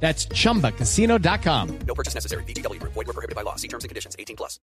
That's chumbacasino.com. No purchase necessary. BGW. Void were prohibited by law. See terms and conditions. 18 plus.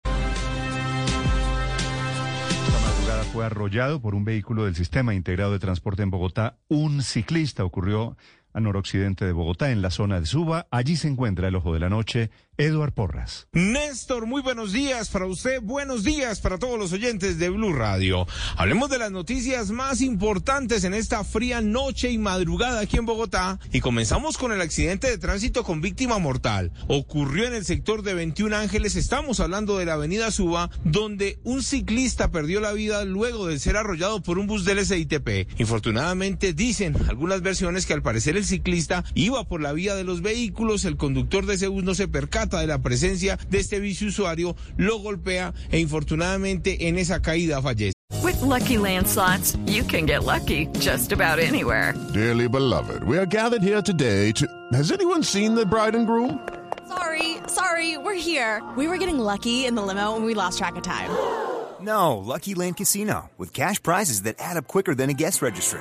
Esta madrugada fue arrollado por un vehículo del Sistema Integrado de Transporte en Bogotá. Un ciclista ocurrió a noroccidente de Bogotá, en la zona de Suba. Allí se encuentra el ojo de la noche, Eduard Porras. Néstor, muy buenos días para usted, buenos días para todos los oyentes de Blue Radio. Hablemos de las noticias más importantes en esta fría noche y madrugada aquí en Bogotá y comenzamos con el accidente de tránsito con víctima mortal. Ocurrió en el sector de 21 Ángeles, estamos hablando de la avenida Suba, donde un ciclista perdió la vida luego de ser arrollado por un bus del SITP. Infortunadamente dicen algunas versiones que al parecer el ciclista iba por la vía de los vehículos, el conductor de ese bus no se percata de la presencia de este viceusuario, lo golpea e infortunadamente en esa caída fallece. With lucky landslots, you can get lucky just about anywhere. Dearly beloved, we are gathered here today to. Has anyone seen the bride and groom? Sorry, sorry, we're here. We were getting lucky in the limo and we lost track of time. No, Lucky Land Casino, with cash prizes that add up quicker than a guest registry.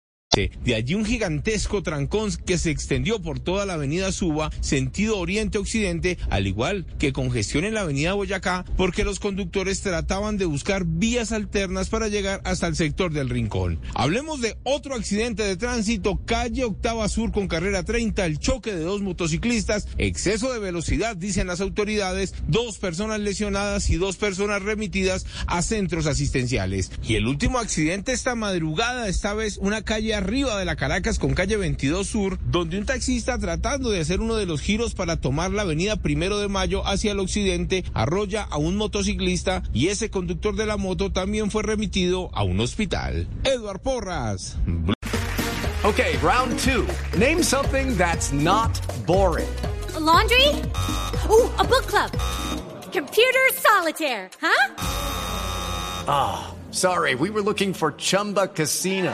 De allí un gigantesco trancón que se extendió por toda la avenida Suba, sentido oriente-occidente, al igual que congestión en la avenida Boyacá, porque los conductores trataban de buscar vías alternas para llegar hasta el sector del Rincón. Hablemos de otro accidente de tránsito, calle Octava Sur con carrera 30, el choque de dos motociclistas, exceso de velocidad, dicen las autoridades, dos personas lesionadas y dos personas remitidas a centros asistenciales. Y el último accidente esta madrugada, esta vez una calle arriba de la Caracas con calle 22 Sur, donde un taxista tratando de hacer uno de los giros para tomar la avenida Primero de Mayo hacia el occidente arrolla a un motociclista y ese conductor de la moto también fue remitido a un hospital. Eduard Porras. Okay, round two. Name something that's not boring. A laundry? Ooh, a book club. Computer solitaire, huh? Ah, oh, sorry, we were looking for Chumba Casino.